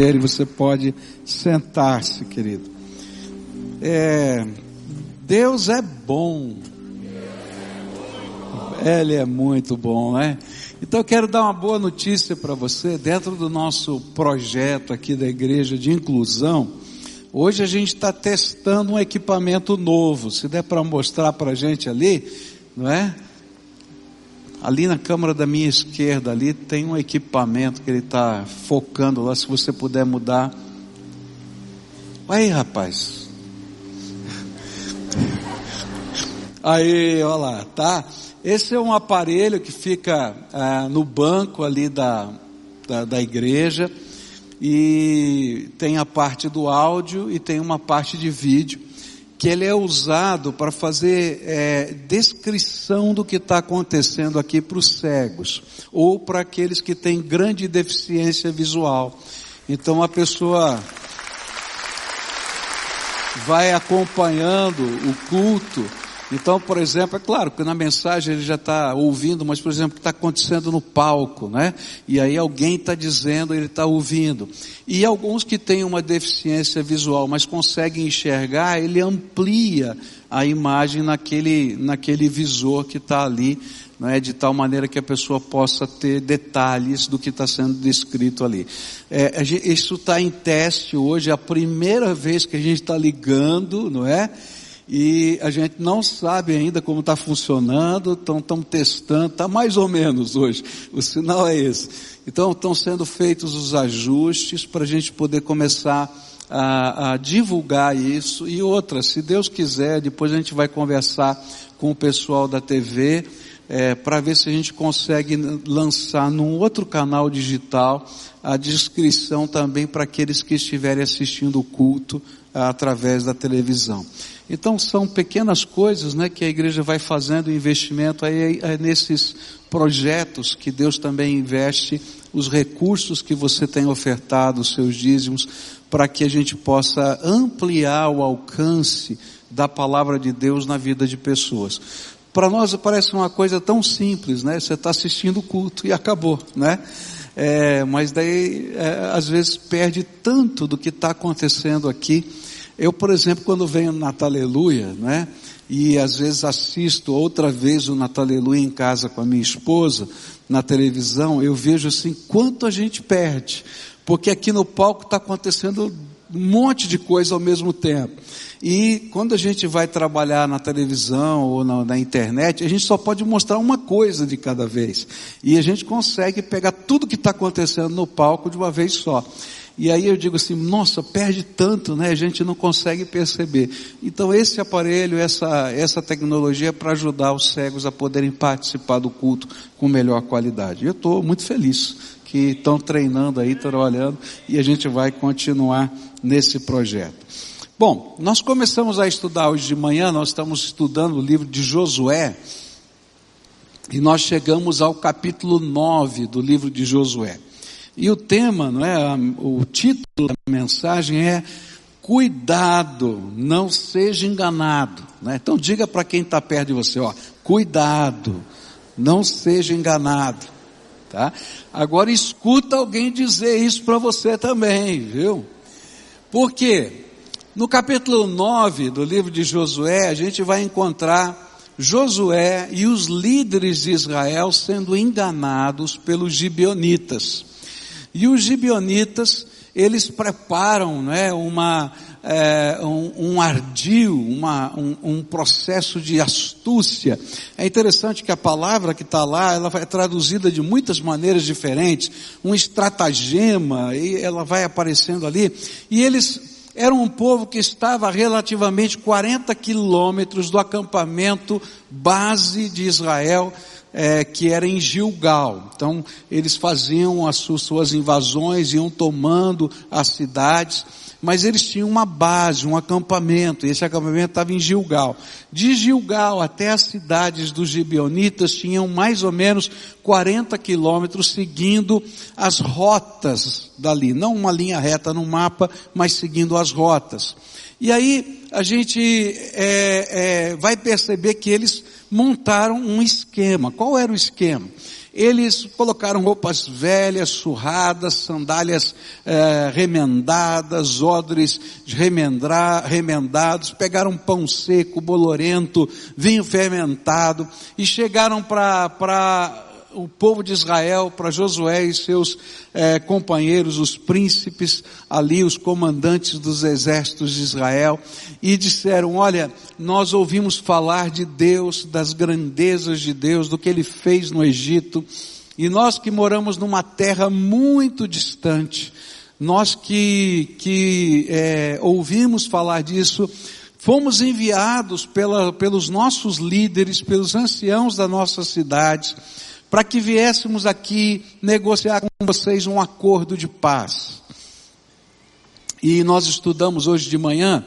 e você pode sentar-se, querido. É, Deus é bom. Ele é muito bom, né? Então eu quero dar uma boa notícia para você, dentro do nosso projeto aqui da igreja de inclusão. Hoje a gente está testando um equipamento novo. Se der para mostrar para a gente ali, não é? Ali na câmara da minha esquerda, ali tem um equipamento que ele está focando lá, se você puder mudar. Aí, rapaz. Aí, olha lá, tá? Esse é um aparelho que fica ah, no banco ali da, da, da igreja e tem a parte do áudio e tem uma parte de vídeo que ele é usado para fazer é, descrição do que está acontecendo aqui para os cegos ou para aqueles que têm grande deficiência visual. Então a pessoa vai acompanhando o culto então, por exemplo, é claro que na mensagem ele já está ouvindo, mas por exemplo, o que está acontecendo no palco, né? E aí alguém está dizendo, ele está ouvindo. E alguns que têm uma deficiência visual, mas conseguem enxergar, ele amplia a imagem naquele, naquele visor que está ali, né, de tal maneira que a pessoa possa ter detalhes do que está sendo descrito ali. É, isso está em teste hoje, é a primeira vez que a gente está ligando, não é? E a gente não sabe ainda como está funcionando, estamos testando, está mais ou menos hoje, o sinal é esse. Então estão sendo feitos os ajustes para a gente poder começar a, a, divulgar isso e outra, se Deus quiser, depois a gente vai conversar com o pessoal da TV é, para ver se a gente consegue lançar num outro canal digital a descrição também para aqueles que estiverem assistindo o culto através da televisão. Então são pequenas coisas, né, que a igreja vai fazendo investimento aí é nesses projetos que Deus também investe os recursos que você tem ofertado, os seus dízimos, para que a gente possa ampliar o alcance da palavra de Deus na vida de pessoas. Para nós parece uma coisa tão simples, né? Você está assistindo o culto e acabou, né? É, mas daí é, às vezes perde tanto do que está acontecendo aqui eu, por exemplo, quando venho no Natal Aleluia, né? E às vezes assisto outra vez o Natal Aleluia em casa com a minha esposa, na televisão, eu vejo assim quanto a gente perde. Porque aqui no palco está acontecendo um monte de coisa ao mesmo tempo. E quando a gente vai trabalhar na televisão ou na, na, internet, a gente só pode mostrar uma coisa de cada vez. E a gente consegue pegar tudo que está acontecendo no palco de uma vez só. E aí eu digo assim, nossa, perde tanto, né? A gente não consegue perceber. Então esse aparelho, essa, essa tecnologia é para ajudar os cegos a poderem participar do culto com melhor qualidade. Eu estou muito feliz que estão treinando aí, trabalhando, e a gente vai continuar nesse projeto. Bom, nós começamos a estudar hoje de manhã, nós estamos estudando o livro de Josué, e nós chegamos ao capítulo 9 do livro de Josué. E o tema, não é? O título da mensagem é Cuidado, não seja enganado. Né? Então diga para quem está perto de você, ó, cuidado, não seja enganado. Tá? Agora escuta alguém dizer isso para você também, viu? Por quê? No capítulo 9 do livro de Josué, a gente vai encontrar Josué e os líderes de Israel sendo enganados pelos gibeonitas. E os gibionitas, eles preparam né, uma, é, um, um, ardil, uma, um, um, processo de astúcia. É interessante que a palavra que está lá, ela é traduzida de muitas maneiras diferentes, um estratagema, e ela vai aparecendo ali. E eles eram um povo que estava relativamente 40 quilômetros do acampamento base de Israel, é, que era em Gilgal. Então, eles faziam as suas invasões, iam tomando as cidades, mas eles tinham uma base, um acampamento, e esse acampamento estava em Gilgal. De Gilgal até as cidades dos gibeonitas tinham mais ou menos 40 quilômetros seguindo as rotas dali, não uma linha reta no mapa, mas seguindo as rotas. E aí a gente é, é, vai perceber que eles montaram um esquema. Qual era o esquema? Eles colocaram roupas velhas, surradas, sandálias eh, remendadas, odres remendados, pegaram pão seco, bolorento, vinho fermentado e chegaram para o povo de Israel, para Josué e seus eh, companheiros, os príncipes ali, os comandantes dos exércitos de Israel, e disseram: Olha, nós ouvimos falar de Deus, das grandezas de Deus, do que Ele fez no Egito, e nós que moramos numa terra muito distante, nós que, que eh, ouvimos falar disso, fomos enviados pela, pelos nossos líderes, pelos anciãos da nossa cidade, para que viéssemos aqui negociar com vocês um acordo de paz. E nós estudamos hoje de manhã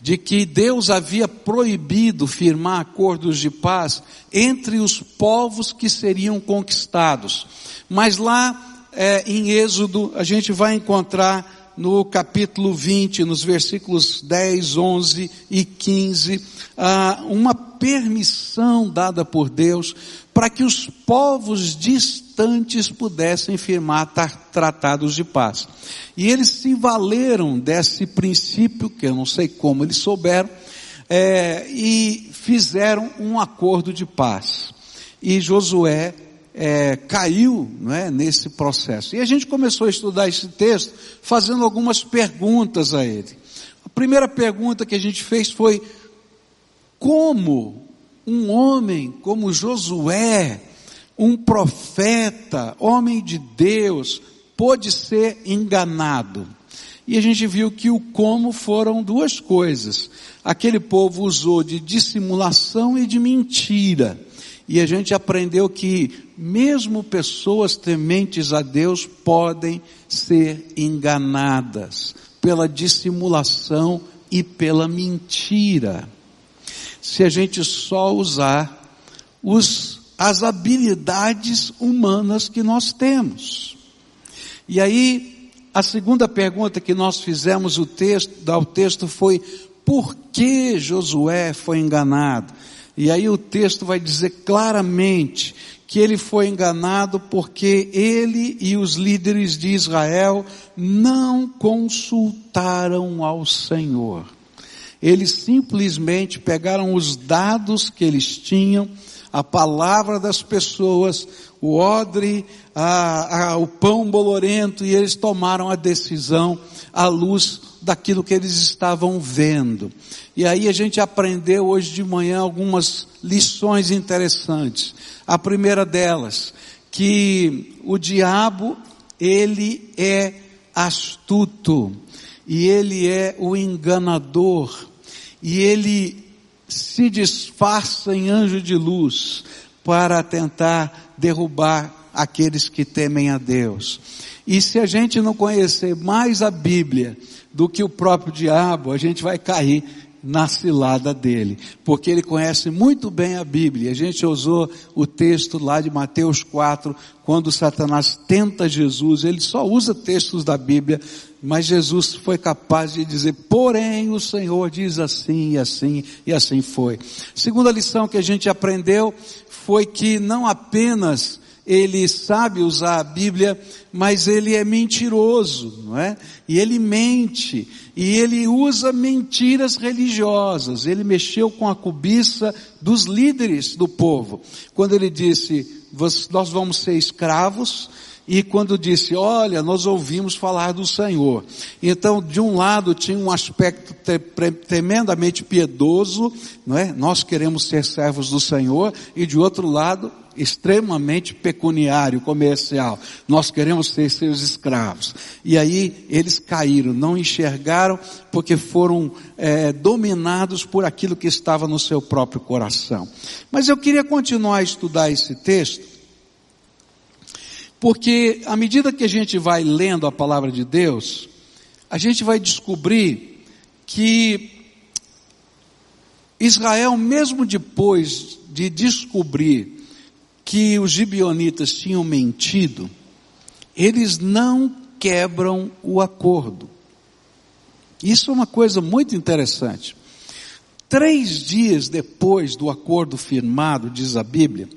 de que Deus havia proibido firmar acordos de paz entre os povos que seriam conquistados. Mas lá é, em Êxodo a gente vai encontrar no capítulo 20, nos versículos 10, 11 e 15, ah, uma permissão dada por Deus para que os povos distantes pudessem firmar tratados de paz. E eles se valeram desse princípio, que eu não sei como eles souberam, é, e fizeram um acordo de paz. E Josué é, caiu é, nesse processo. E a gente começou a estudar esse texto fazendo algumas perguntas a ele. A primeira pergunta que a gente fez foi: como um homem como Josué, um profeta, homem de Deus, pôde ser enganado. E a gente viu que o como foram duas coisas. Aquele povo usou de dissimulação e de mentira. E a gente aprendeu que mesmo pessoas tementes a Deus podem ser enganadas pela dissimulação e pela mentira se a gente só usar os, as habilidades humanas que nós temos. E aí, a segunda pergunta que nós fizemos o texto, ao texto foi, por que Josué foi enganado? E aí o texto vai dizer claramente que ele foi enganado porque ele e os líderes de Israel não consultaram ao Senhor. Eles simplesmente pegaram os dados que eles tinham, a palavra das pessoas, o odre, a, a, o pão bolorento, e eles tomaram a decisão à luz daquilo que eles estavam vendo. E aí a gente aprendeu hoje de manhã algumas lições interessantes. A primeira delas, que o diabo, ele é astuto e ele é o enganador, e ele se disfarça em anjo de luz para tentar derrubar aqueles que temem a Deus. E se a gente não conhecer mais a Bíblia do que o próprio diabo, a gente vai cair na cilada dele, porque ele conhece muito bem a Bíblia. A gente usou o texto lá de Mateus 4, quando Satanás tenta Jesus, ele só usa textos da Bíblia, mas Jesus foi capaz de dizer, porém o Senhor diz assim e assim, e assim foi. Segunda lição que a gente aprendeu foi que não apenas ele sabe usar a Bíblia, mas ele é mentiroso, não é? E ele mente, e ele usa mentiras religiosas. Ele mexeu com a cobiça dos líderes do povo. Quando ele disse, nós vamos ser escravos, e quando disse, olha, nós ouvimos falar do Senhor. Então, de um lado tinha um aspecto tremendamente piedoso, não é? Nós queremos ser servos do Senhor, e de outro lado, extremamente pecuniário, comercial. Nós queremos ser seus escravos. E aí eles caíram, não enxergaram, porque foram é, dominados por aquilo que estava no seu próprio coração. Mas eu queria continuar a estudar esse texto, porque à medida que a gente vai lendo a palavra de Deus, a gente vai descobrir que Israel, mesmo depois de descobrir que os gibionitas tinham mentido, eles não quebram o acordo. Isso é uma coisa muito interessante. Três dias depois do acordo firmado, diz a Bíblia,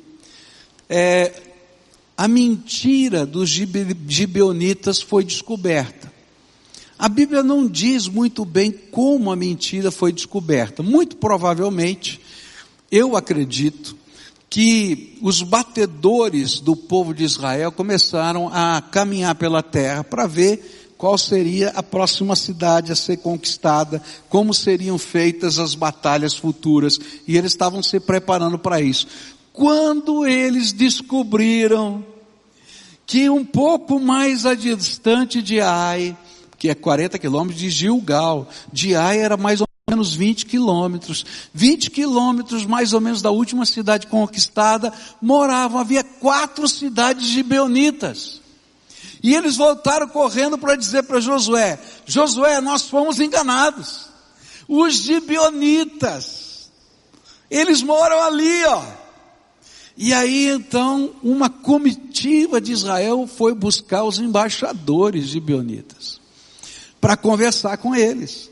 é, a mentira dos gibeonitas foi descoberta. A Bíblia não diz muito bem como a mentira foi descoberta. Muito provavelmente, eu acredito que os batedores do povo de Israel começaram a caminhar pela terra para ver qual seria a próxima cidade a ser conquistada, como seriam feitas as batalhas futuras, e eles estavam se preparando para isso. Quando eles descobriram que um pouco mais a distante de Ai, que é 40 quilômetros de Gilgal. De Ai era mais ou menos 20 quilômetros. 20 quilômetros mais ou menos da última cidade conquistada, moravam, havia quatro cidades gibeonitas. E eles voltaram correndo para dizer para Josué, Josué, nós fomos enganados. Os gibeonitas, eles moram ali, ó. E aí então, uma comitiva de Israel foi buscar os embaixadores gibeonitas para conversar com eles.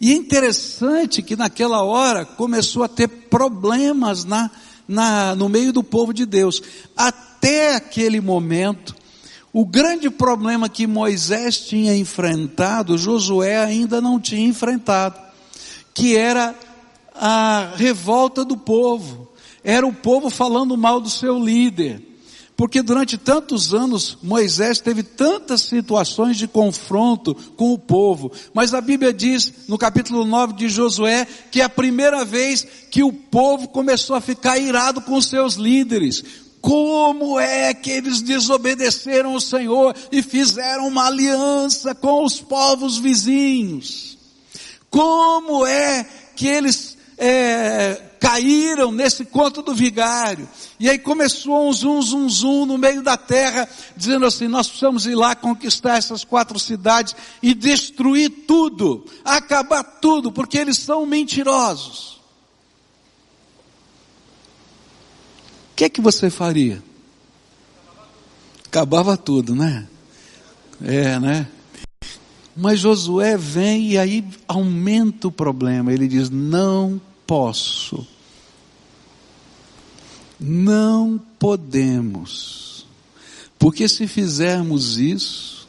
E é interessante que naquela hora começou a ter problemas na, na, no meio do povo de Deus. Até aquele momento, o grande problema que Moisés tinha enfrentado, Josué ainda não tinha enfrentado, que era a revolta do povo. Era o povo falando mal do seu líder. Porque durante tantos anos Moisés teve tantas situações de confronto com o povo. Mas a Bíblia diz no capítulo 9 de Josué que é a primeira vez que o povo começou a ficar irado com seus líderes. Como é que eles desobedeceram o Senhor e fizeram uma aliança com os povos vizinhos? Como é que eles é, caíram nesse conto do vigário. E aí começou um zum, zum, zum no meio da terra, dizendo assim, nós precisamos ir lá conquistar essas quatro cidades e destruir tudo, acabar tudo, porque eles são mentirosos. O que é que você faria? Acabava tudo, né? É, né? Mas Josué vem e aí aumenta o problema. Ele diz: não posso. Não podemos. Porque se fizermos isso,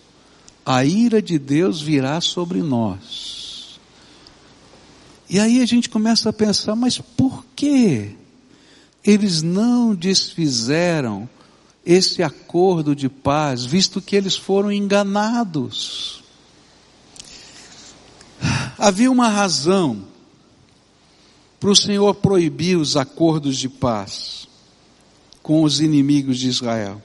a ira de Deus virá sobre nós. E aí a gente começa a pensar, mas por que eles não desfizeram esse acordo de paz, visto que eles foram enganados? Havia uma razão para o Senhor proibir os acordos de paz com os inimigos de Israel.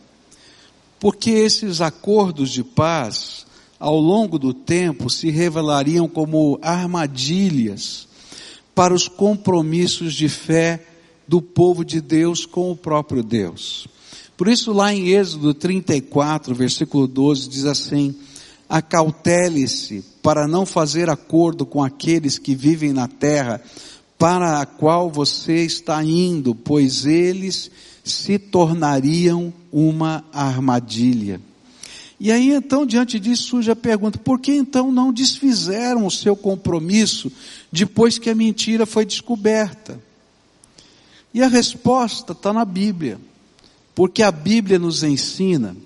Porque esses acordos de paz, ao longo do tempo, se revelariam como armadilhas para os compromissos de fé do povo de Deus com o próprio Deus. Por isso, lá em Êxodo 34, versículo 12, diz assim: Acautele-se para não fazer acordo com aqueles que vivem na terra para a qual você está indo, pois eles se tornariam uma armadilha. E aí então, diante disso, surge a pergunta: por que então não desfizeram o seu compromisso depois que a mentira foi descoberta? E a resposta está na Bíblia, porque a Bíblia nos ensina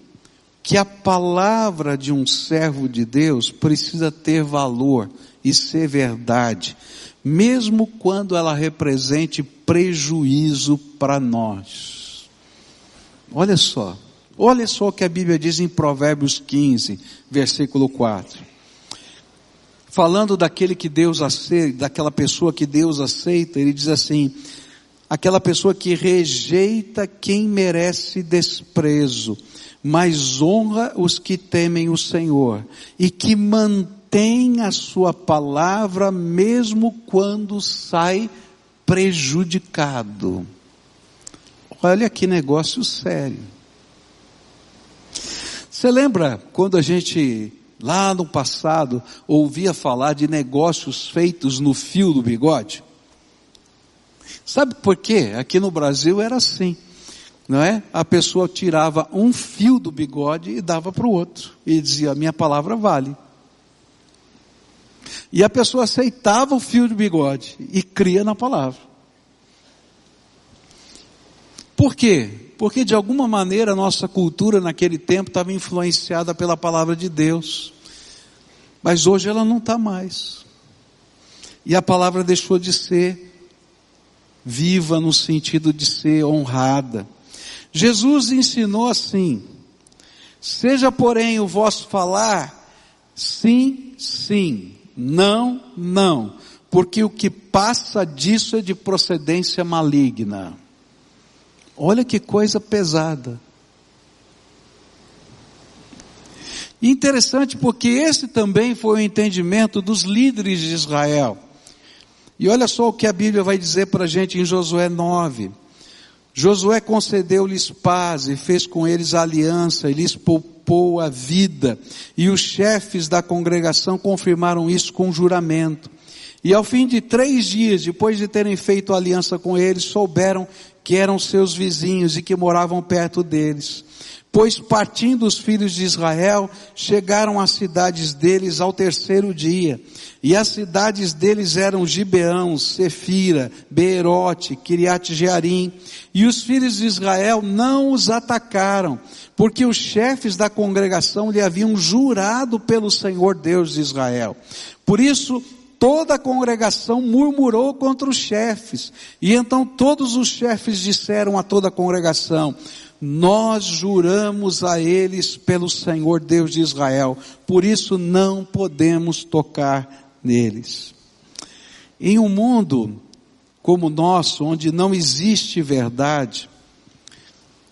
que a palavra de um servo de Deus precisa ter valor e ser verdade, mesmo quando ela represente prejuízo para nós. Olha só, olha só o que a Bíblia diz em Provérbios 15, versículo 4. Falando daquele que Deus aceita, daquela pessoa que Deus aceita, ele diz assim: aquela pessoa que rejeita quem merece desprezo, mas honra os que temem o Senhor, e que mantém a sua palavra mesmo quando sai prejudicado. Olha que negócio sério. Você lembra quando a gente, lá no passado, ouvia falar de negócios feitos no fio do bigode? Sabe por quê? Aqui no Brasil era assim. Não é? A pessoa tirava um fio do bigode e dava para o outro. E dizia, minha palavra vale. E a pessoa aceitava o fio de bigode e cria na palavra. Por quê? Porque de alguma maneira a nossa cultura naquele tempo estava influenciada pela palavra de Deus. Mas hoje ela não está mais. E a palavra deixou de ser viva no sentido de ser honrada. Jesus ensinou assim: seja porém o vosso falar sim, sim, não, não, porque o que passa disso é de procedência maligna. Olha que coisa pesada. Interessante porque esse também foi o entendimento dos líderes de Israel. E olha só o que a Bíblia vai dizer para a gente em Josué 9. Josué concedeu-lhes paz e fez com eles aliança e lhes poupou a vida. E os chefes da congregação confirmaram isso com juramento. E ao fim de três dias, depois de terem feito aliança com eles, souberam que eram seus vizinhos e que moravam perto deles. Pois partindo os filhos de Israel, chegaram às cidades deles ao terceiro dia. E as cidades deles eram Gibeão, Sefira, Beerote, Kiriat Jearim. E os filhos de Israel não os atacaram, porque os chefes da congregação lhe haviam jurado pelo Senhor Deus de Israel. Por isso, toda a congregação murmurou contra os chefes. E então todos os chefes disseram a toda a congregação, nós juramos a eles pelo Senhor Deus de Israel, por isso não podemos tocar neles. Em um mundo como o nosso, onde não existe verdade,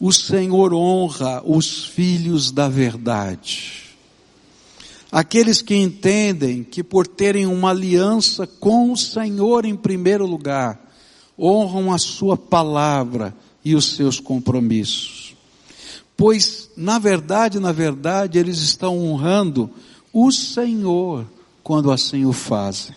o Senhor honra os filhos da verdade. Aqueles que entendem que por terem uma aliança com o Senhor em primeiro lugar, honram a sua palavra, e os seus compromissos. Pois, na verdade, na verdade, eles estão honrando o Senhor quando assim o fazem.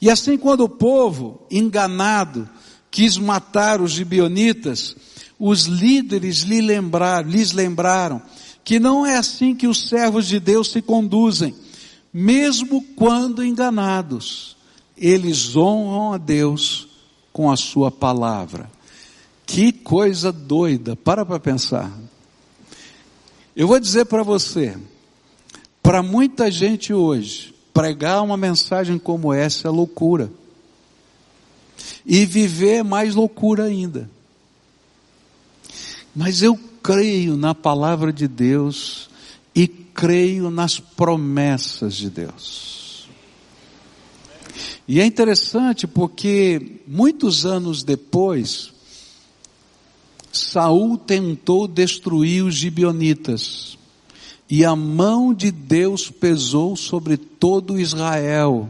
E assim, quando o povo, enganado, quis matar os gibionitas, os líderes lhe lembraram, lhes lembraram que não é assim que os servos de Deus se conduzem, mesmo quando enganados. Eles honram a Deus com a sua palavra. Que coisa doida, para para pensar. Eu vou dizer para você, para muita gente hoje, pregar uma mensagem como essa é loucura. E viver é mais loucura ainda. Mas eu creio na palavra de Deus e creio nas promessas de Deus. E é interessante porque muitos anos depois, Saul tentou destruir os gibionitas. E a mão de Deus pesou sobre todo Israel,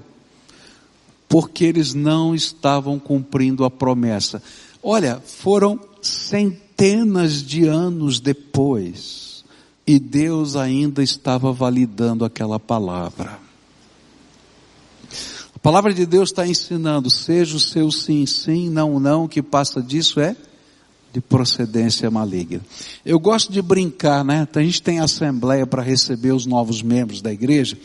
porque eles não estavam cumprindo a promessa. Olha, foram centenas de anos depois, e Deus ainda estava validando aquela palavra. A palavra de Deus está ensinando, seja o seu sim, sim, não, não, que passa disso é de procedência maligna. Eu gosto de brincar, né? A gente tem assembleia para receber os novos membros da igreja.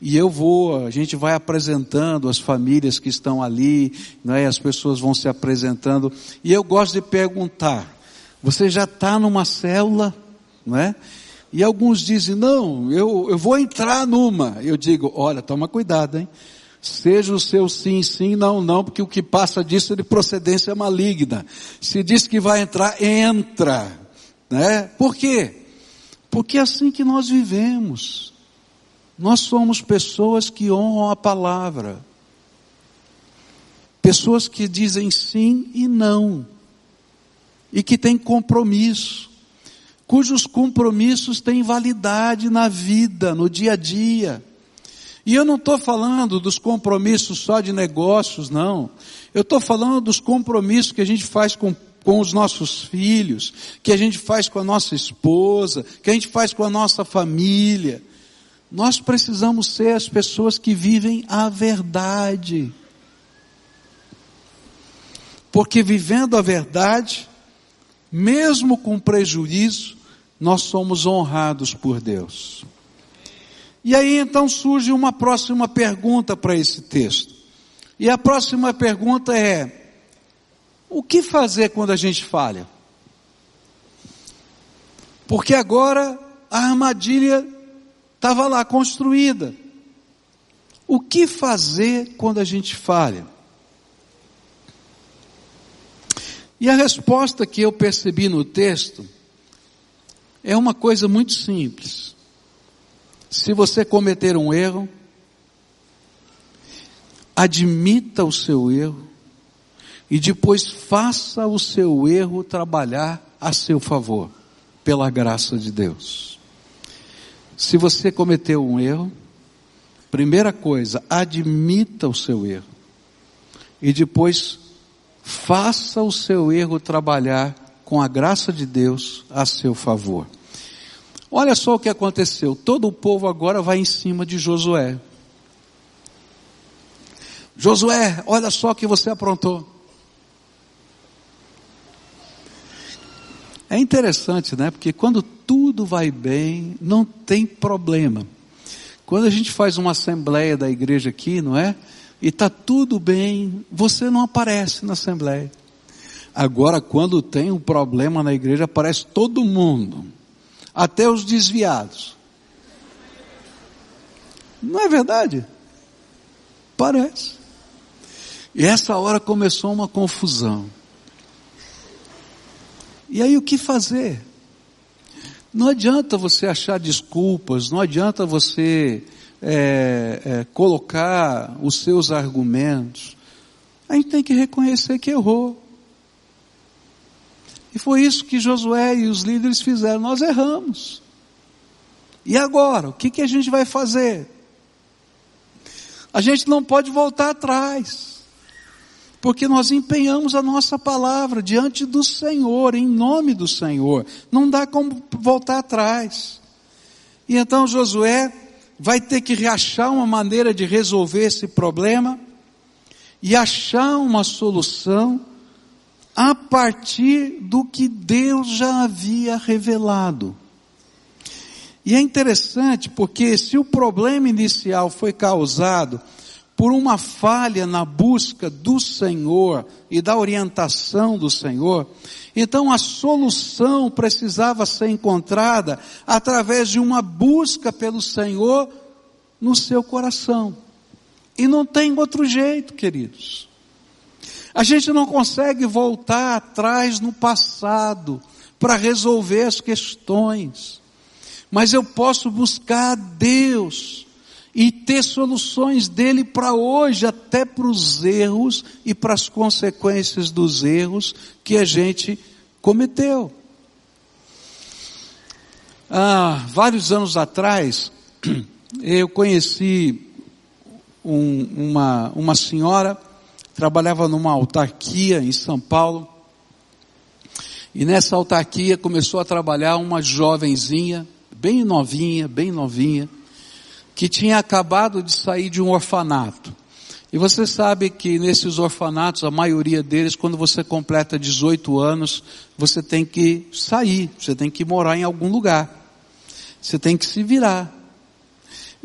E eu vou, a gente vai apresentando as famílias que estão ali, né? as pessoas vão se apresentando. E eu gosto de perguntar, você já está numa célula, né? E alguns dizem, não, eu, eu vou entrar numa. Eu digo, olha, toma cuidado, hein? Seja o seu sim, sim, não, não, porque o que passa disso é de procedência maligna. Se diz que vai entrar, entra. Né? Por quê? Porque é assim que nós vivemos. Nós somos pessoas que honram a palavra. Pessoas que dizem sim e não. E que têm compromisso. Cujos compromissos têm validade na vida, no dia a dia. E eu não estou falando dos compromissos só de negócios, não. Eu estou falando dos compromissos que a gente faz com, com os nossos filhos, que a gente faz com a nossa esposa, que a gente faz com a nossa família. Nós precisamos ser as pessoas que vivem a verdade. Porque vivendo a verdade, mesmo com prejuízo, nós somos honrados por Deus. E aí então surge uma próxima pergunta para esse texto. E a próxima pergunta é: o que fazer quando a gente falha? Porque agora a armadilha estava lá construída. O que fazer quando a gente falha? E a resposta que eu percebi no texto é uma coisa muito simples. Se você cometer um erro, admita o seu erro e depois faça o seu erro trabalhar a seu favor, pela graça de Deus. Se você cometeu um erro, primeira coisa, admita o seu erro e depois faça o seu erro trabalhar com a graça de Deus a seu favor. Olha só o que aconteceu. Todo o povo agora vai em cima de Josué. Josué, olha só o que você aprontou. É interessante, né? Porque quando tudo vai bem, não tem problema. Quando a gente faz uma assembleia da igreja aqui, não é? E está tudo bem, você não aparece na assembleia. Agora, quando tem um problema na igreja, aparece todo mundo, até os desviados. Não é verdade? Parece. E essa hora começou uma confusão. E aí o que fazer? Não adianta você achar desculpas, não adianta você é, é, colocar os seus argumentos. A gente tem que reconhecer que errou. E foi isso que Josué e os líderes fizeram. Nós erramos. E agora? O que, que a gente vai fazer? A gente não pode voltar atrás porque nós empenhamos a nossa palavra diante do Senhor, em nome do Senhor. Não dá como voltar atrás. E então Josué vai ter que achar uma maneira de resolver esse problema e achar uma solução a partir do que Deus já havia revelado. E é interessante porque se o problema inicial foi causado por uma falha na busca do Senhor e da orientação do Senhor, então a solução precisava ser encontrada através de uma busca pelo Senhor no seu coração. E não tem outro jeito, queridos. A gente não consegue voltar atrás no passado para resolver as questões, mas eu posso buscar a Deus e ter soluções dele para hoje, até para os erros e para as consequências dos erros que a gente cometeu. Há vários anos atrás, eu conheci um, uma, uma senhora, trabalhava numa autarquia em São Paulo, e nessa autarquia começou a trabalhar uma jovenzinha, bem novinha, bem novinha, que tinha acabado de sair de um orfanato. E você sabe que nesses orfanatos, a maioria deles, quando você completa 18 anos, você tem que sair, você tem que morar em algum lugar. Você tem que se virar.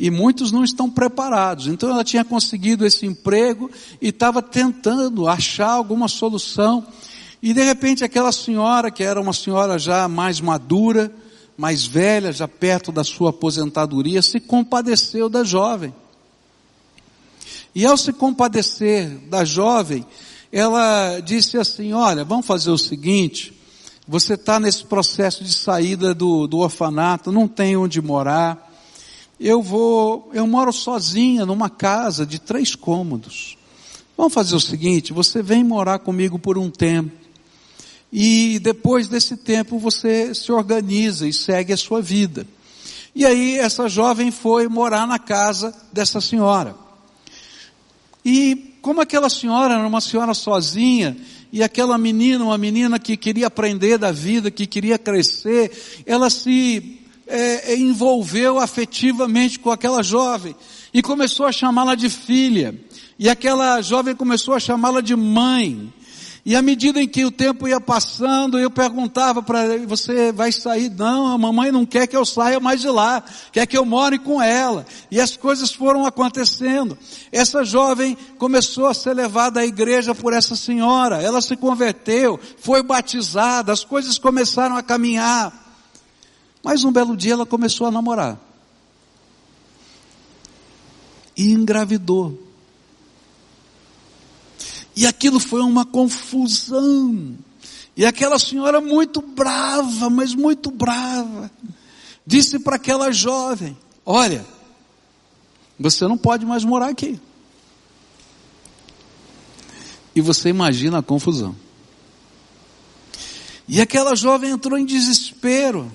E muitos não estão preparados. Então ela tinha conseguido esse emprego e estava tentando achar alguma solução. E de repente aquela senhora, que era uma senhora já mais madura, mais velha, já perto da sua aposentadoria, se compadeceu da jovem. E ao se compadecer da jovem, ela disse assim: Olha, vamos fazer o seguinte, você está nesse processo de saída do, do orfanato, não tem onde morar. Eu vou, eu moro sozinha numa casa de três cômodos. Vamos fazer o seguinte, você vem morar comigo por um tempo. E depois desse tempo você se organiza e segue a sua vida. E aí essa jovem foi morar na casa dessa senhora. E como aquela senhora era uma senhora sozinha, e aquela menina, uma menina que queria aprender da vida, que queria crescer, ela se é, envolveu afetivamente com aquela jovem e começou a chamá-la de filha. E aquela jovem começou a chamá-la de mãe. E à medida em que o tempo ia passando, eu perguntava para você vai sair? Não, a mamãe não quer que eu saia mais de lá, quer que eu more com ela. E as coisas foram acontecendo. Essa jovem começou a ser levada à igreja por essa senhora, ela se converteu, foi batizada, as coisas começaram a caminhar. Mas um belo dia ela começou a namorar. E engravidou. E aquilo foi uma confusão. E aquela senhora muito brava, mas muito brava, disse para aquela jovem: Olha, você não pode mais morar aqui. E você imagina a confusão. E aquela jovem entrou em desespero.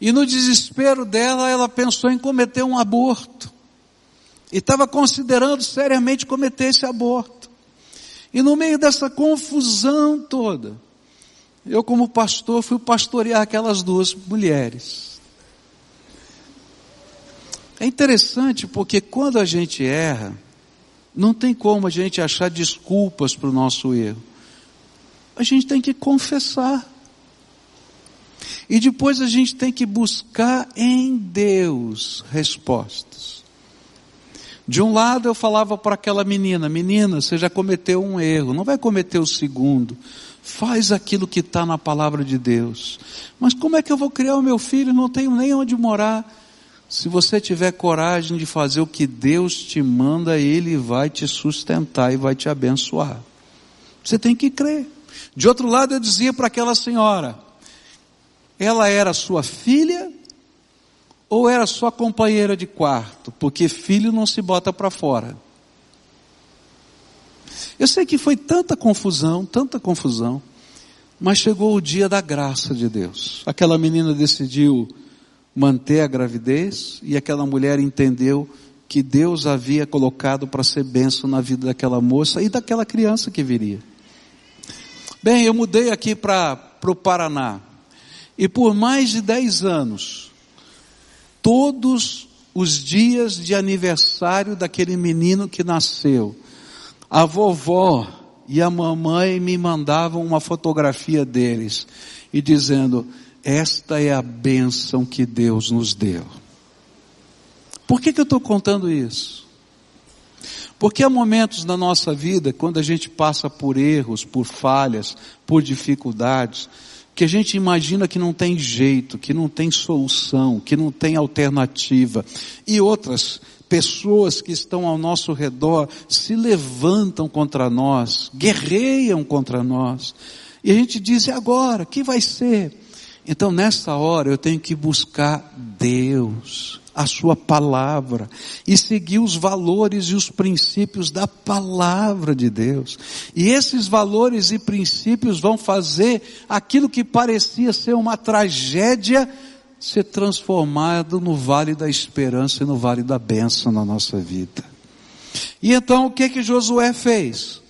E no desespero dela, ela pensou em cometer um aborto. E estava considerando seriamente cometer esse aborto. E no meio dessa confusão toda, eu como pastor fui pastorear aquelas duas mulheres. É interessante porque quando a gente erra, não tem como a gente achar desculpas para o nosso erro. A gente tem que confessar. E depois a gente tem que buscar em Deus respostas. De um lado eu falava para aquela menina, menina, você já cometeu um erro, não vai cometer o segundo. Faz aquilo que está na palavra de Deus. Mas como é que eu vou criar o meu filho? Não tenho nem onde morar. Se você tiver coragem de fazer o que Deus te manda, Ele vai te sustentar e vai te abençoar. Você tem que crer. De outro lado, eu dizia para aquela senhora: ela era sua filha ou era sua companheira de quarto? Porque filho não se bota para fora. Eu sei que foi tanta confusão, tanta confusão, mas chegou o dia da graça de Deus. Aquela menina decidiu manter a gravidez e aquela mulher entendeu que Deus havia colocado para ser benção na vida daquela moça e daquela criança que viria. Bem, eu mudei aqui para o Paraná e por mais de 10 anos, todos os dias de aniversário daquele menino que nasceu, a vovó e a mamãe me mandavam uma fotografia deles e dizendo: esta é a bênção que Deus nos deu. Por que, que eu estou contando isso? Porque há momentos na nossa vida, quando a gente passa por erros, por falhas, por dificuldades, que a gente imagina que não tem jeito, que não tem solução, que não tem alternativa, e outras pessoas que estão ao nosso redor se levantam contra nós, guerreiam contra nós, e a gente diz, e agora? Que vai ser? Então nessa hora eu tenho que buscar Deus, a Sua palavra, e seguir os valores e os princípios da palavra de Deus. E esses valores e princípios vão fazer aquilo que parecia ser uma tragédia ser transformado no vale da esperança e no vale da bênção na nossa vida. E então o que que Josué fez?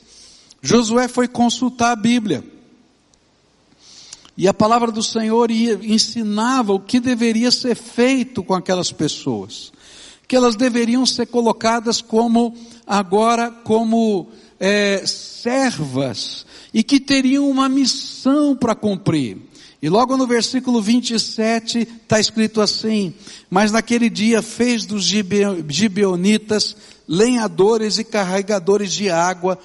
Josué foi consultar a Bíblia. E a palavra do Senhor ia, ensinava o que deveria ser feito com aquelas pessoas. Que elas deveriam ser colocadas como, agora, como é, servas. E que teriam uma missão para cumprir. E logo no versículo 27 está escrito assim: Mas naquele dia fez dos gibeonitas lenhadores e carregadores de água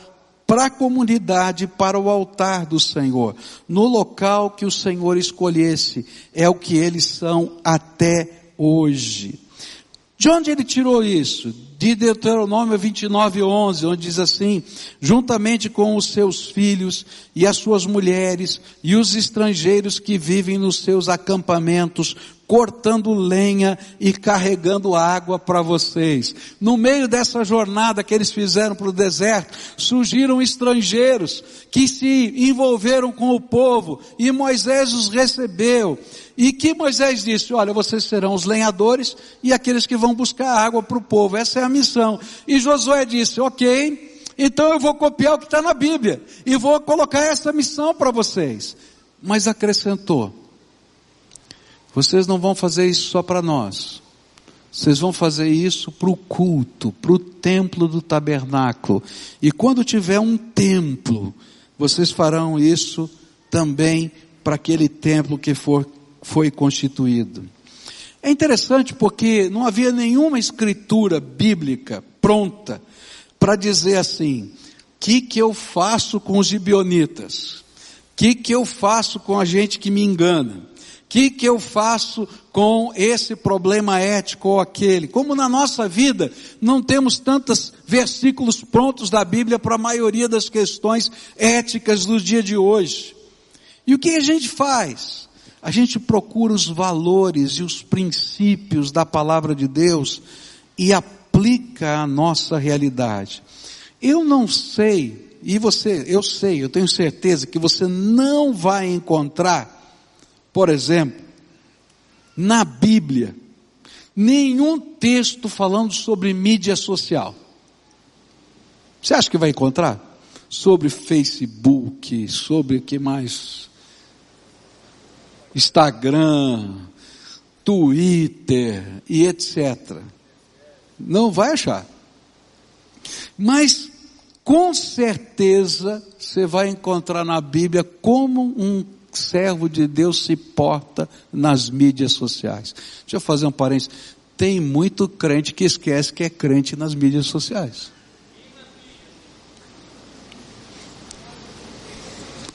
para a comunidade, para o altar do Senhor, no local que o Senhor escolhesse, é o que eles são até hoje. De onde ele tirou isso? De Deuteronômio 29, 11, onde diz assim, juntamente com os seus filhos e as suas mulheres e os estrangeiros que vivem nos seus acampamentos, cortando lenha e carregando água para vocês. No meio dessa jornada que eles fizeram para o deserto, surgiram estrangeiros que se envolveram com o povo e Moisés os recebeu. E que Moisés disse, olha, vocês serão os lenhadores e aqueles que vão buscar água para o povo. Essa é a missão. E Josué disse, ok, então eu vou copiar o que está na Bíblia e vou colocar essa missão para vocês. Mas acrescentou, vocês não vão fazer isso só para nós. Vocês vão fazer isso para o culto, para o templo do tabernáculo. E quando tiver um templo, vocês farão isso também para aquele templo que for, foi constituído. É interessante porque não havia nenhuma escritura bíblica pronta para dizer assim: o que, que eu faço com os gibionitas? O que, que eu faço com a gente que me engana? Que, que eu faço com esse problema ético ou aquele? Como na nossa vida não temos tantos versículos prontos da Bíblia para a maioria das questões éticas do dia de hoje. E o que a gente faz? A gente procura os valores e os princípios da palavra de Deus e aplica a nossa realidade. Eu não sei, e você, eu sei, eu tenho certeza que você não vai encontrar por exemplo, na Bíblia, nenhum texto falando sobre mídia social. Você acha que vai encontrar? Sobre Facebook, sobre o que mais? Instagram, Twitter e etc. Não vai achar. Mas, com certeza, você vai encontrar na Bíblia como um servo de Deus se porta nas mídias sociais. Deixa eu fazer um parênteses. Tem muito crente que esquece que é crente nas mídias sociais.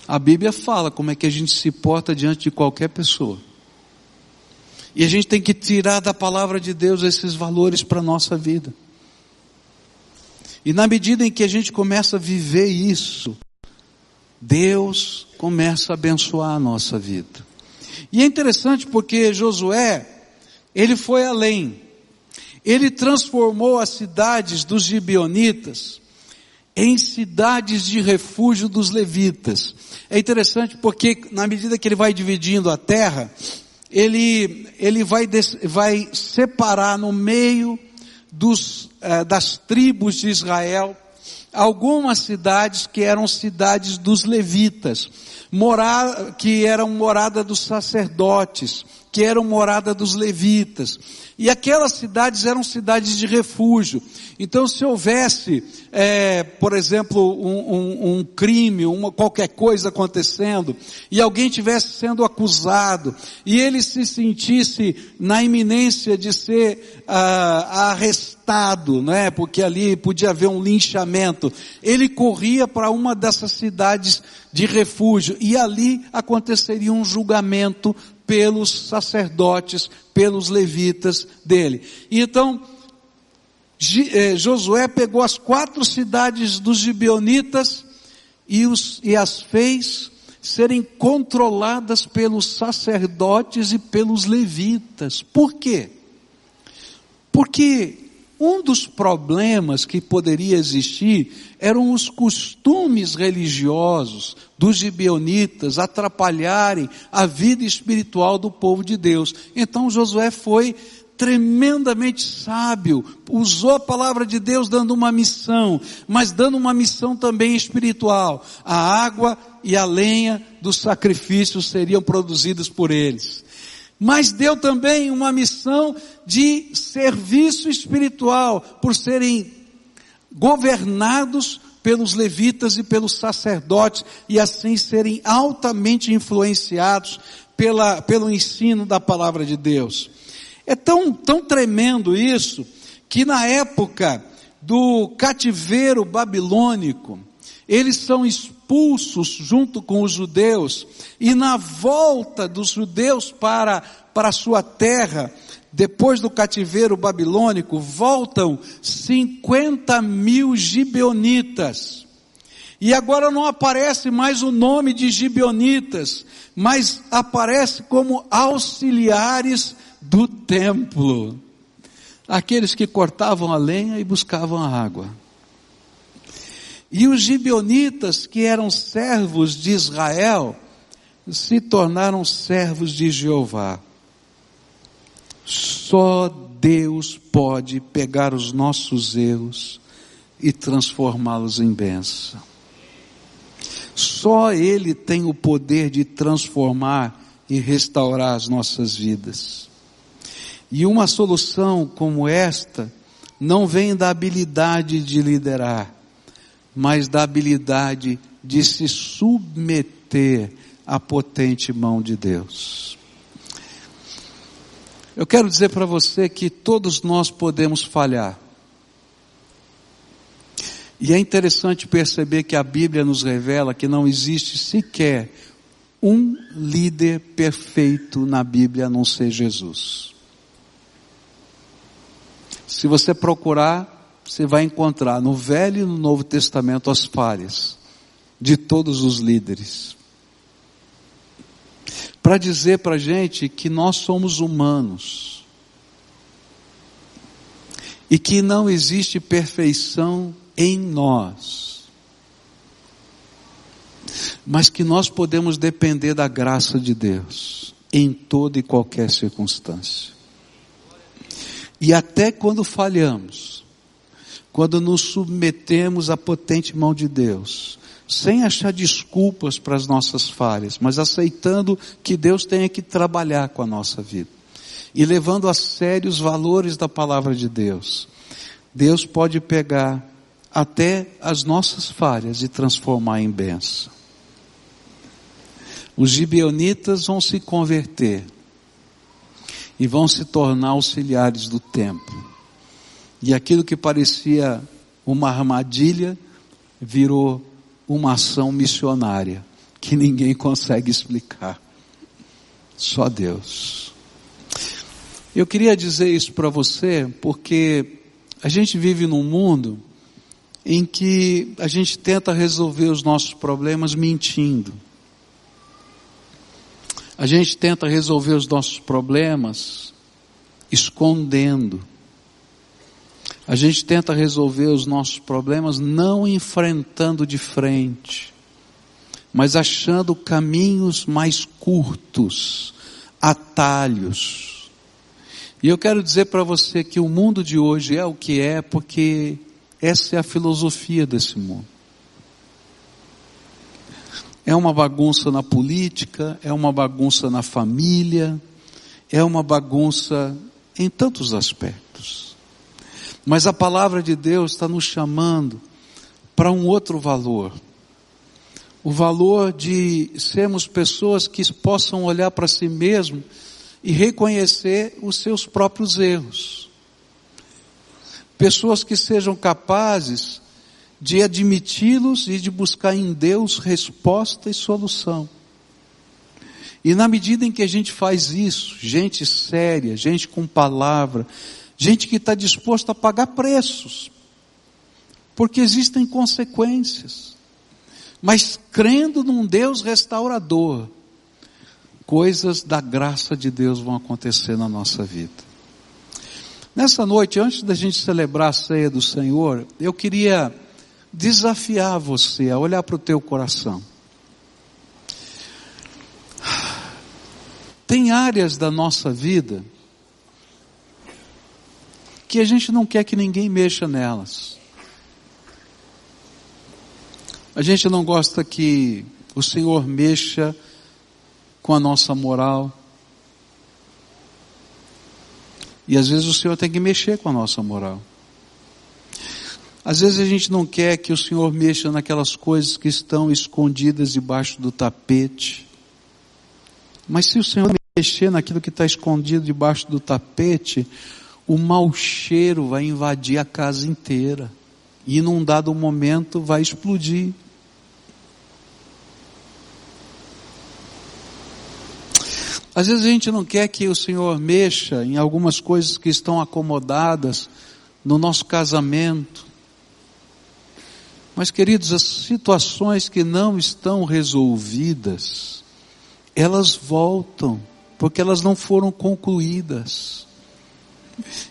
A Bíblia fala como é que a gente se porta diante de qualquer pessoa. E a gente tem que tirar da palavra de Deus esses valores para a nossa vida. E na medida em que a gente começa a viver isso, Deus começa a abençoar a nossa vida. E é interessante porque Josué, ele foi além. Ele transformou as cidades dos gibeonitas em cidades de refúgio dos levitas. É interessante porque na medida que ele vai dividindo a terra, ele, ele vai, vai separar no meio dos, eh, das tribos de Israel algumas cidades que eram cidades dos levitas, morar, que eram morada dos sacerdotes, que eram morada dos levitas. E aquelas cidades eram cidades de refúgio. Então, se houvesse, é, por exemplo, um, um, um, crime, uma, qualquer coisa acontecendo, e alguém tivesse sendo acusado, e ele se sentisse na iminência de ser ah, arrestado, né? Porque ali podia haver um linchamento. Ele corria para uma dessas cidades de refúgio, e ali aconteceria um julgamento pelos sacerdotes, pelos levitas dele. Então, eh, Josué pegou as quatro cidades dos gibeonitas e, os, e as fez serem controladas pelos sacerdotes e pelos levitas. Por quê? Porque um dos problemas que poderia existir eram os costumes religiosos dos gibeonitas atrapalharem a vida espiritual do povo de Deus. Então Josué foi tremendamente sábio, usou a palavra de Deus dando uma missão, mas dando uma missão também espiritual. A água e a lenha dos sacrifícios seriam produzidos por eles mas deu também uma missão de serviço espiritual, por serem governados pelos levitas e pelos sacerdotes, e assim serem altamente influenciados pela, pelo ensino da palavra de Deus. É tão, tão tremendo isso, que na época do cativeiro babilônico, eles são expulsos junto com os judeus, e na volta dos judeus para, para a sua terra, depois do cativeiro babilônico, voltam 50 mil gibeonitas. E agora não aparece mais o nome de gibeonitas, mas aparece como auxiliares do templo. Aqueles que cortavam a lenha e buscavam a água. E os gibeonitas, que eram servos de Israel, se tornaram servos de Jeová. Só Deus pode pegar os nossos erros e transformá-los em bênção. Só Ele tem o poder de transformar e restaurar as nossas vidas. E uma solução como esta não vem da habilidade de liderar, mas da habilidade de se submeter à potente mão de Deus. Eu quero dizer para você que todos nós podemos falhar. E é interessante perceber que a Bíblia nos revela que não existe sequer um líder perfeito na Bíblia a não ser Jesus. Se você procurar, você vai encontrar no Velho e no Novo Testamento as falhas de todos os líderes. Para dizer para a gente que nós somos humanos e que não existe perfeição em nós mas que nós podemos depender da graça de Deus em toda e qualquer circunstância. E até quando falhamos, quando nos submetemos à potente mão de Deus, sem achar desculpas para as nossas falhas, mas aceitando que Deus tenha que trabalhar com a nossa vida e levando a sério os valores da palavra de Deus. Deus pode pegar até as nossas falhas e transformar em bênção os gibeonitas vão se converter e vão se tornar auxiliares do templo. E aquilo que parecia uma armadilha virou uma ação missionária que ninguém consegue explicar. Só Deus. Eu queria dizer isso para você porque a gente vive num mundo em que a gente tenta resolver os nossos problemas mentindo. A gente tenta resolver os nossos problemas escondendo. A gente tenta resolver os nossos problemas não enfrentando de frente, mas achando caminhos mais curtos, atalhos. E eu quero dizer para você que o mundo de hoje é o que é porque essa é a filosofia desse mundo. É uma bagunça na política, é uma bagunça na família, é uma bagunça em tantos aspectos. Mas a palavra de Deus está nos chamando para um outro valor. O valor de sermos pessoas que possam olhar para si mesmo e reconhecer os seus próprios erros. Pessoas que sejam capazes de admiti-los e de buscar em Deus resposta e solução. E na medida em que a gente faz isso, gente séria, gente com palavra, gente que está disposta a pagar preços, porque existem consequências, mas crendo num Deus restaurador, coisas da graça de Deus vão acontecer na nossa vida. Nessa noite, antes da gente celebrar a ceia do Senhor, eu queria desafiar você a olhar para o teu coração. Tem áreas da nossa vida que a gente não quer que ninguém mexa nelas. A gente não gosta que o Senhor mexa com a nossa moral. E às vezes o Senhor tem que mexer com a nossa moral. Às vezes a gente não quer que o Senhor mexa naquelas coisas que estão escondidas debaixo do tapete. Mas se o Senhor mexer naquilo que está escondido debaixo do tapete, o mau cheiro vai invadir a casa inteira. E num dado momento vai explodir. Às vezes a gente não quer que o Senhor mexa em algumas coisas que estão acomodadas no nosso casamento, mas, queridos, as situações que não estão resolvidas, elas voltam, porque elas não foram concluídas.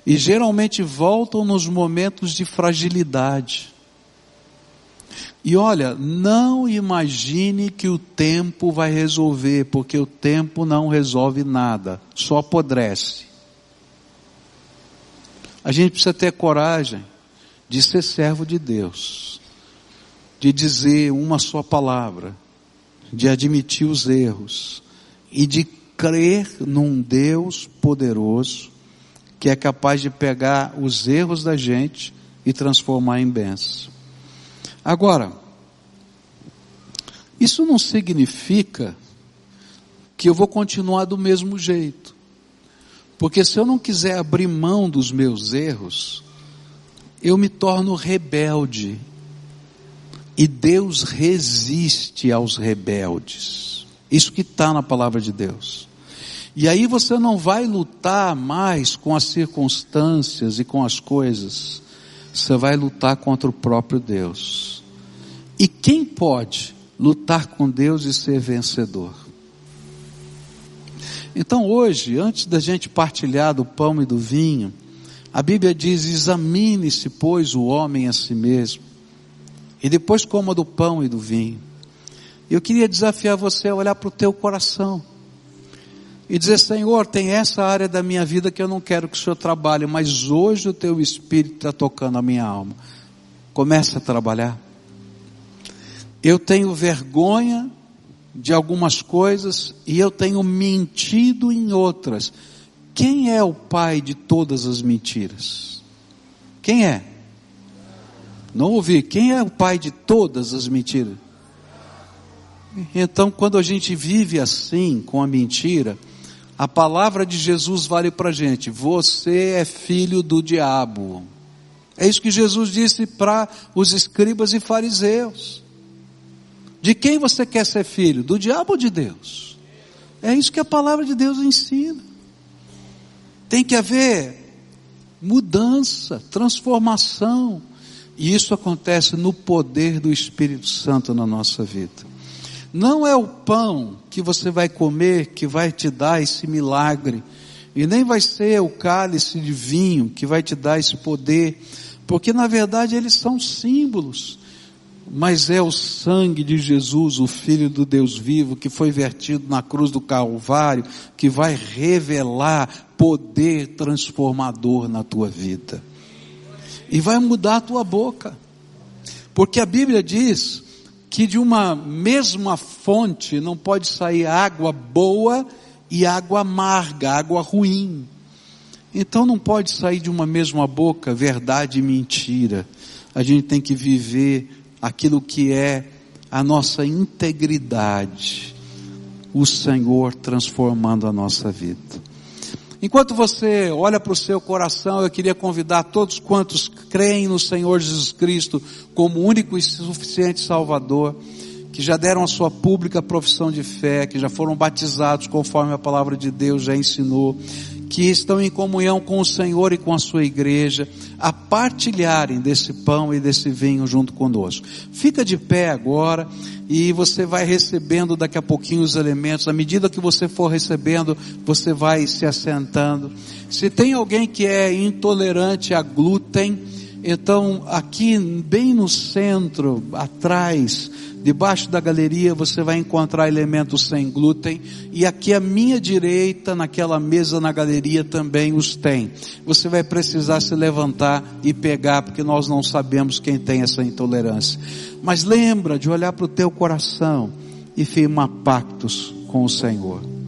E geralmente voltam nos momentos de fragilidade. E olha, não imagine que o tempo vai resolver, porque o tempo não resolve nada, só apodrece. A gente precisa ter coragem de ser servo de Deus de dizer uma só palavra, de admitir os erros e de crer num Deus poderoso que é capaz de pegar os erros da gente e transformar em bênção. Agora, isso não significa que eu vou continuar do mesmo jeito. Porque se eu não quiser abrir mão dos meus erros, eu me torno rebelde e Deus resiste aos rebeldes. Isso que está na palavra de Deus. E aí você não vai lutar mais com as circunstâncias e com as coisas. Você vai lutar contra o próprio Deus. E quem pode lutar com Deus e ser vencedor? Então hoje, antes da gente partilhar do pão e do vinho, a Bíblia diz: examine-se, pois, o homem a si mesmo, e depois coma do pão e do vinho. Eu queria desafiar você a olhar para o teu coração e dizer: Senhor, tem essa área da minha vida que eu não quero que o Senhor trabalhe, mas hoje o teu Espírito está tocando a minha alma. Começa a trabalhar. Eu tenho vergonha de algumas coisas e eu tenho mentido em outras. Quem é o pai de todas as mentiras? Quem é? Não ouvi. Quem é o pai de todas as mentiras? Então, quando a gente vive assim, com a mentira, a palavra de Jesus vale para a gente: você é filho do diabo. É isso que Jesus disse para os escribas e fariseus. De quem você quer ser filho? Do diabo ou de Deus? É isso que a palavra de Deus ensina. Tem que haver mudança, transformação. E isso acontece no poder do Espírito Santo na nossa vida. Não é o pão que você vai comer que vai te dar esse milagre. E nem vai ser o cálice de vinho que vai te dar esse poder. Porque na verdade eles são símbolos mas é o sangue de Jesus, o Filho do Deus vivo, que foi vertido na cruz do Calvário, que vai revelar poder transformador na tua vida. E vai mudar a tua boca. Porque a Bíblia diz que de uma mesma fonte não pode sair água boa e água amarga, água ruim. Então não pode sair de uma mesma boca verdade e mentira. A gente tem que viver aquilo que é a nossa integridade, o Senhor transformando a nossa vida. Enquanto você olha para o seu coração, eu queria convidar todos quantos creem no Senhor Jesus Cristo como único e suficiente Salvador, que já deram a sua pública profissão de fé, que já foram batizados conforme a palavra de Deus já ensinou, que estão em comunhão com o Senhor e com a sua igreja, a partilharem desse pão e desse vinho junto conosco. Fica de pé agora e você vai recebendo daqui a pouquinho os elementos. À medida que você for recebendo, você vai se assentando. Se tem alguém que é intolerante a glúten, então aqui bem no centro, atrás, Debaixo da galeria você vai encontrar elementos sem glúten e aqui à minha direita, naquela mesa na galeria também os tem. Você vai precisar se levantar e pegar porque nós não sabemos quem tem essa intolerância. Mas lembra de olhar para o teu coração e firmar pactos com o Senhor.